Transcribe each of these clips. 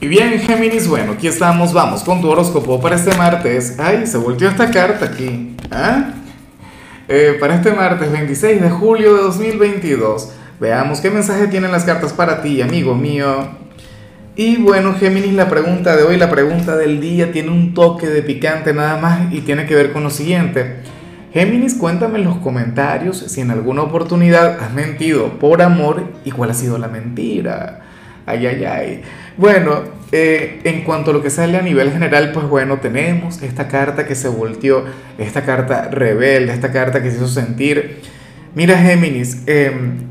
Y bien, Géminis, bueno, aquí estamos, vamos con tu horóscopo para este martes. Ay, se volteó esta carta aquí. ¿Ah? Eh, para este martes 26 de julio de 2022. Veamos qué mensaje tienen las cartas para ti, amigo mío. Y bueno, Géminis, la pregunta de hoy, la pregunta del día, tiene un toque de picante nada más y tiene que ver con lo siguiente. Géminis, cuéntame en los comentarios si en alguna oportunidad has mentido por amor y cuál ha sido la mentira. Ay, ay, ay. Bueno, eh, en cuanto a lo que sale a nivel general, pues bueno, tenemos esta carta que se volteó, esta carta rebelde, esta carta que se hizo sentir. Mira, Géminis, em,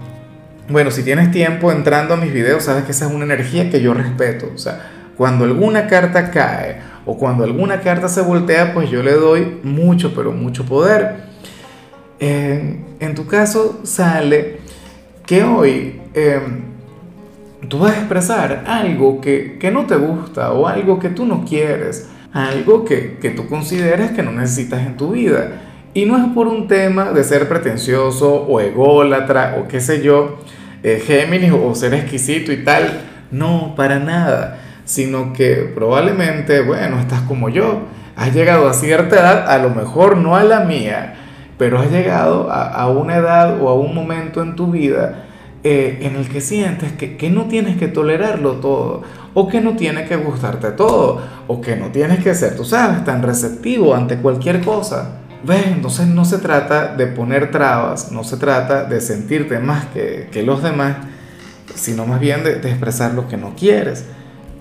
bueno, si tienes tiempo entrando a mis videos, sabes que esa es una energía que yo respeto. O sea, cuando alguna carta cae o cuando alguna carta se voltea, pues yo le doy mucho, pero mucho poder. en tu caso sale que hoy... Em, tú vas a expresar algo que, no te gusta o algo que tú no quieres, algo que, que tú consideras que no necesitas en tu vida. Y no es por un tema de ser pretencioso o ególatra o qué sé yo, eh, Géminis o ser exquisito y tal. No, para nada. Sino que probablemente, bueno, estás como yo. Has llegado a cierta edad, a lo mejor no a la mía, pero has llegado a, a una edad o a un momento en tu vida eh, en el que sientes que, que, no tienes que tolerarlo todo, o que no tiene que gustarte todo, o que no tienes que ser, tú sabes, tan receptivo ante cualquier cosa. ¿Ves? Entonces no se trata de poner trabas, no se trata de sentirte más que, que los demás, sino más bien de, de, expresar lo que no quieres.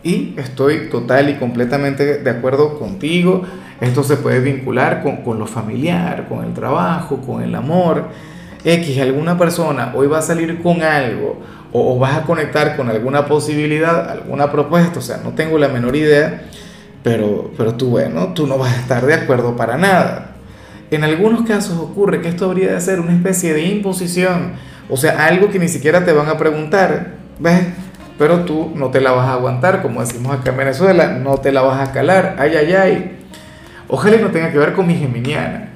Y estoy total y completamente de acuerdo contigo. Esto se puede vincular con, con lo familiar, con el trabajo, con el amor. X, alguna persona hoy va a salir con algo o, vas a conectar con alguna posibilidad, alguna propuesta, o sea, no tengo la menor idea, pero, pero tú, bueno, tú no vas a estar de acuerdo para nada. En algunos casos ocurre que esto habría de ser una especie de imposición, o sea, algo que ni siquiera te van a preguntar, ¿ves? Pero tú no te la vas a aguantar, como decimos acá en Venezuela, no te la vas a calar, ay, ay, ay. Ojalá no tenga que ver con mi geminiana